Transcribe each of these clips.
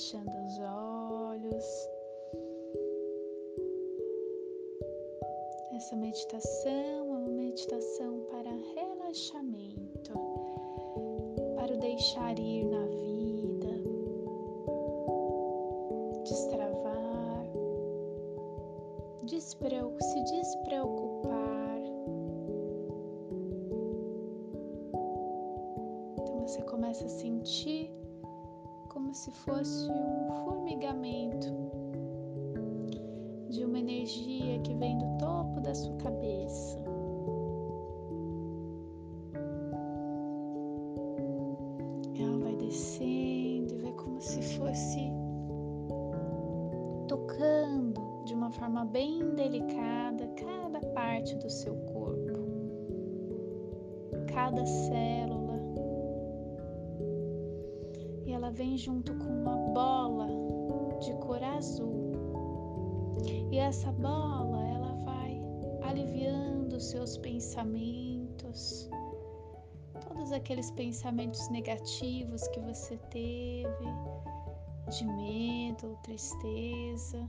fechando os olhos. Essa meditação é uma meditação para relaxamento, para o deixar ir na vida, destravar, se despreocupar. Então você começa a sentir como se fosse um formigamento de uma energia que vem do topo da sua cabeça. Ela vai descendo e vai como se fosse tocando de uma forma bem delicada cada parte do seu corpo, cada célula vem junto com uma bola de cor azul. E essa bola, ela vai aliviando seus pensamentos, todos aqueles pensamentos negativos que você teve, de medo, tristeza.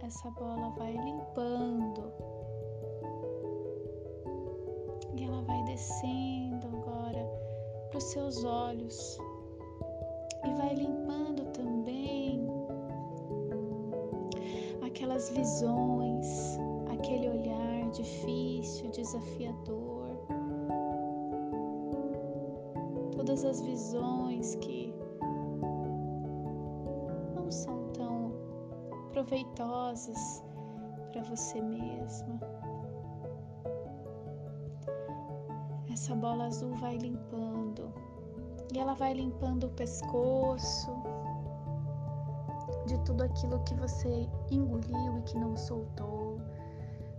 Essa bola vai limpando. E ela vai descendo agora para os seus olhos e vai limpando também aquelas visões, aquele olhar difícil, desafiador, todas as visões que não são tão proveitosas para você mesma. Essa bola azul vai limpando e ela vai limpando o pescoço de tudo aquilo que você engoliu e que não soltou,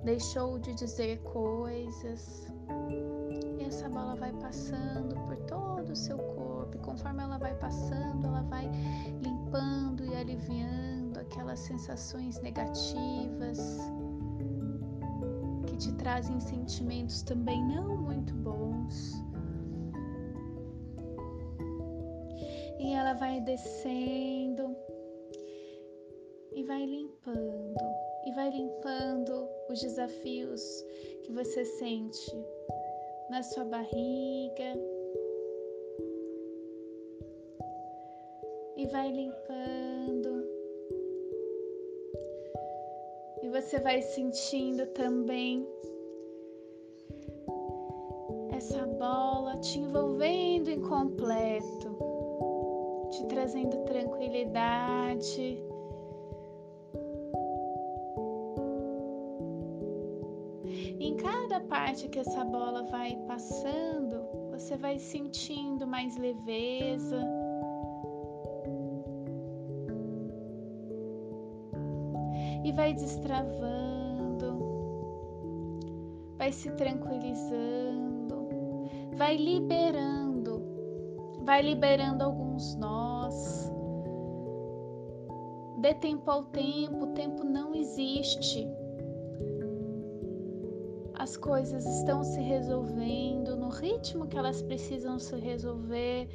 deixou de dizer coisas. E essa bola vai passando por todo o seu corpo, e conforme ela vai passando, ela vai limpando e aliviando aquelas sensações negativas que te trazem sentimentos também não muito bons. E ela vai descendo e vai limpando e vai limpando os desafios que você sente na sua barriga. E vai limpando. E você vai sentindo também essa bola te envolvendo em completo te trazendo tranquilidade. Em cada parte que essa bola vai passando, você vai sentindo mais leveza. E vai destravando, vai se tranquilizando, vai liberando, vai liberando alguns nós Dê tempo ao tempo, o tempo não existe. As coisas estão se resolvendo no ritmo que elas precisam se resolver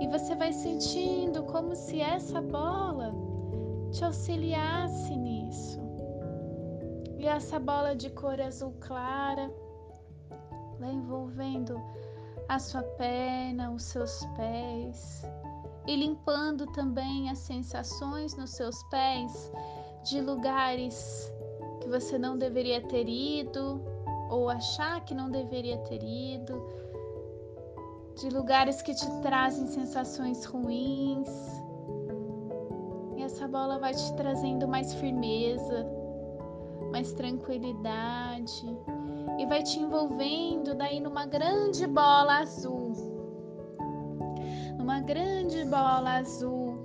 e você vai sentindo como se essa bola te auxiliasse nisso. E essa bola de cor azul clara vai envolvendo a sua perna, os seus pés, e limpando também as sensações nos seus pés de lugares que você não deveria ter ido ou achar que não deveria ter ido, de lugares que te trazem sensações ruins. E essa bola vai te trazendo mais firmeza, mais tranquilidade e vai te envolvendo daí numa grande bola azul numa grande bola azul.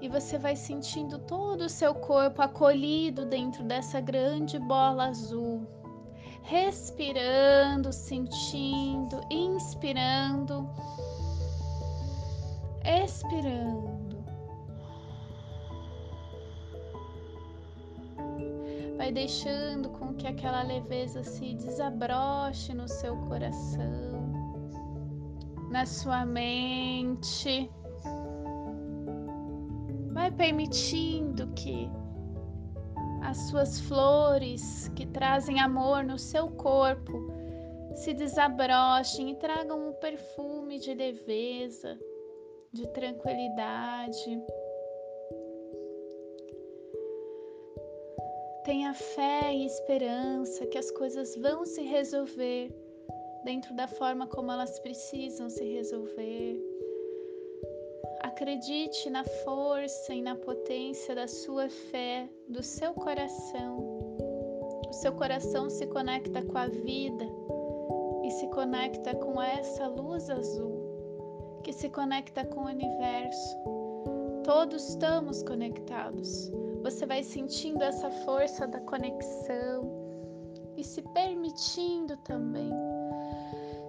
E você vai sentindo todo o seu corpo acolhido dentro dessa grande bola azul. Respirando, sentindo, inspirando, expirando. Vai deixando com que aquela leveza se desabroche no seu coração na sua mente. Vai permitindo que as suas flores que trazem amor no seu corpo se desabrochem e tragam um perfume de leveza, de tranquilidade. Tenha fé e esperança que as coisas vão se resolver dentro da forma como elas precisam se resolver. Acredite na força e na potência da sua fé, do seu coração. O seu coração se conecta com a vida e se conecta com essa luz azul, que se conecta com o universo. Todos estamos conectados. Você vai sentindo essa força da conexão e se permitindo também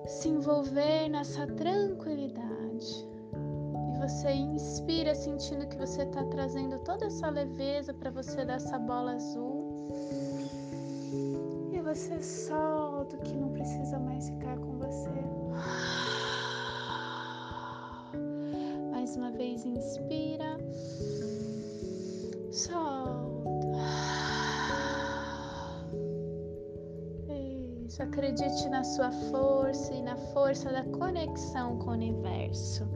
se envolver nessa tranquilidade. E você inspira sentindo que você está trazendo toda essa leveza para você dessa bola azul. E você solta o que não precisa mais ficar com você. Mais uma vez, inspira, acredite na sua força e na força da conexão com o universo.